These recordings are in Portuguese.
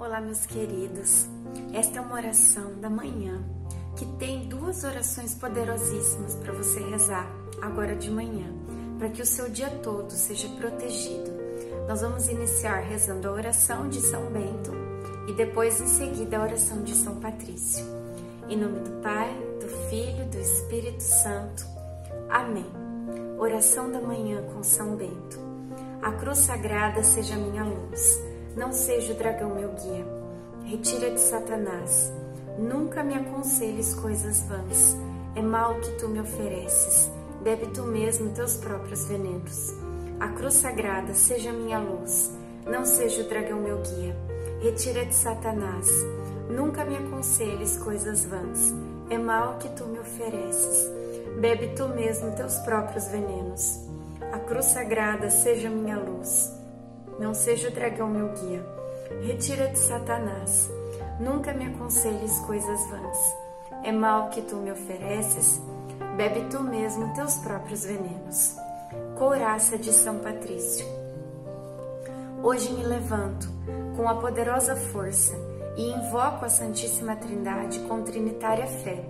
Olá, meus queridos. Esta é uma oração da manhã que tem duas orações poderosíssimas para você rezar agora de manhã, para que o seu dia todo seja protegido. Nós vamos iniciar rezando a oração de São Bento e depois em seguida a oração de São Patrício. Em nome do Pai, do Filho, do Espírito Santo. Amém. Oração da manhã com São Bento. A cruz sagrada seja minha luz não seja o dragão meu guia. Retira de Satanás. Nunca me aconselhes coisas vãs. É mal que tu me ofereces. Bebe tu mesmo teus próprios venenos. A cruz sagrada seja minha luz. Não seja o dragão meu guia. Retira de Satanás. Nunca me aconselhes coisas vãs. É mal que tu me ofereces. Bebe tu mesmo teus próprios venenos. A cruz sagrada seja minha luz não seja o dragão meu guia. Retira de Satanás. Nunca me aconselhes coisas vãs. É mal que tu me ofereces. Bebe tu mesmo teus próprios venenos. Couraça de São Patrício. Hoje me levanto com a poderosa força e invoco a Santíssima Trindade com trinitária fé,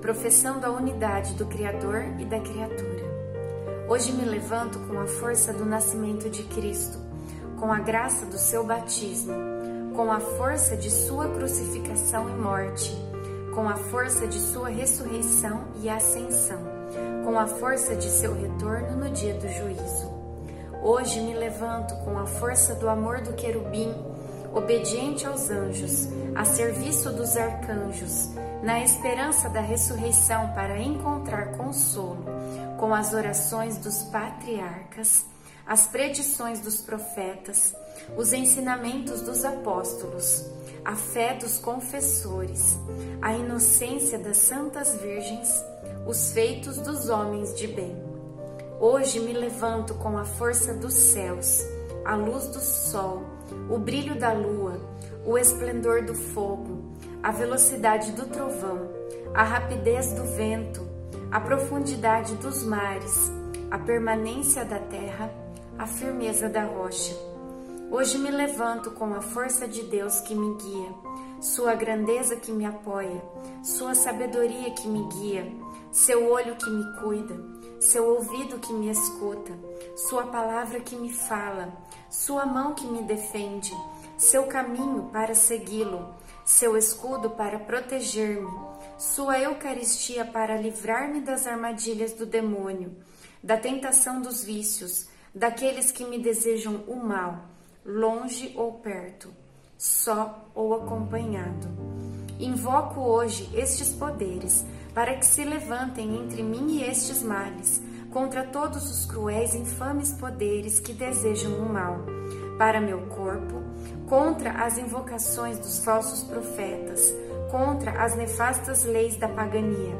professando a unidade do Criador e da criatura. Hoje me levanto com a força do nascimento de Cristo com a graça do seu batismo, com a força de sua crucificação e morte, com a força de sua ressurreição e ascensão, com a força de seu retorno no dia do juízo. Hoje me levanto com a força do amor do querubim, obediente aos anjos, a serviço dos arcanjos, na esperança da ressurreição para encontrar consolo com as orações dos patriarcas as predições dos profetas, os ensinamentos dos apóstolos, a fé dos confessores, a inocência das santas virgens, os feitos dos homens de bem. Hoje me levanto com a força dos céus, a luz do sol, o brilho da lua, o esplendor do fogo, a velocidade do trovão, a rapidez do vento, a profundidade dos mares, a permanência da terra a firmeza da rocha. Hoje me levanto com a força de Deus que me guia, Sua grandeza que me apoia, Sua sabedoria que me guia, Seu olho que me cuida, Seu ouvido que me escuta, Sua palavra que me fala, Sua mão que me defende, Seu caminho para segui-lo, Seu escudo para proteger-me, Sua Eucaristia para livrar-me das armadilhas do demônio, da tentação dos vícios daqueles que me desejam o mal, longe ou perto, só ou acompanhado. Invoco hoje estes poderes para que se levantem entre mim e estes males, contra todos os cruéis e infames poderes que desejam o mal, para meu corpo, contra as invocações dos falsos profetas, contra as nefastas leis da pagania,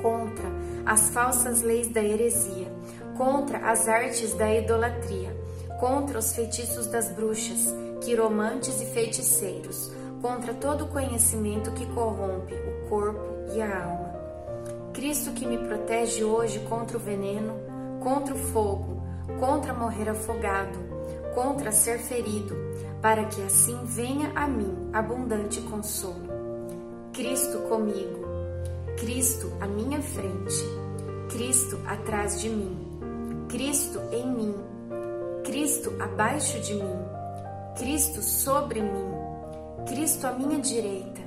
contra as falsas leis da heresia, contra as artes da idolatria, contra os feitiços das bruxas, quiromantes e feiticeiros, contra todo conhecimento que corrompe o corpo e a alma. Cristo que me protege hoje contra o veneno, contra o fogo, contra morrer afogado, contra ser ferido, para que assim venha a mim abundante consolo. Cristo comigo, Cristo à minha frente, Cristo atrás de mim Cristo em mim, Cristo abaixo de mim, Cristo sobre mim, Cristo à minha direita,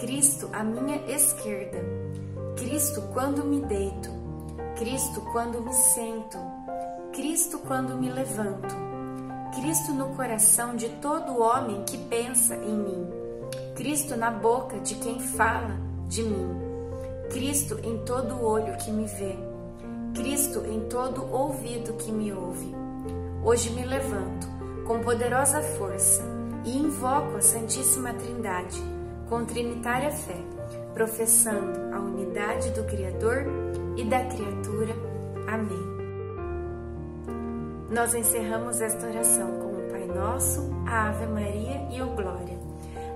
Cristo à minha esquerda, Cristo quando me deito, Cristo quando me sento, Cristo quando me levanto, Cristo no coração de todo homem que pensa em mim, Cristo na boca de quem fala de mim, Cristo em todo olho que me vê. Cristo em todo ouvido que me ouve. Hoje me levanto com poderosa força e invoco a Santíssima Trindade com trinitária fé, professando a unidade do Criador e da criatura. Amém. Nós encerramos esta oração com o Pai Nosso, a Ave Maria e o Glória.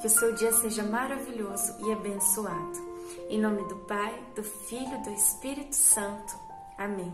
Que o seu dia seja maravilhoso e abençoado. Em nome do Pai, do Filho e do Espírito Santo. Amém.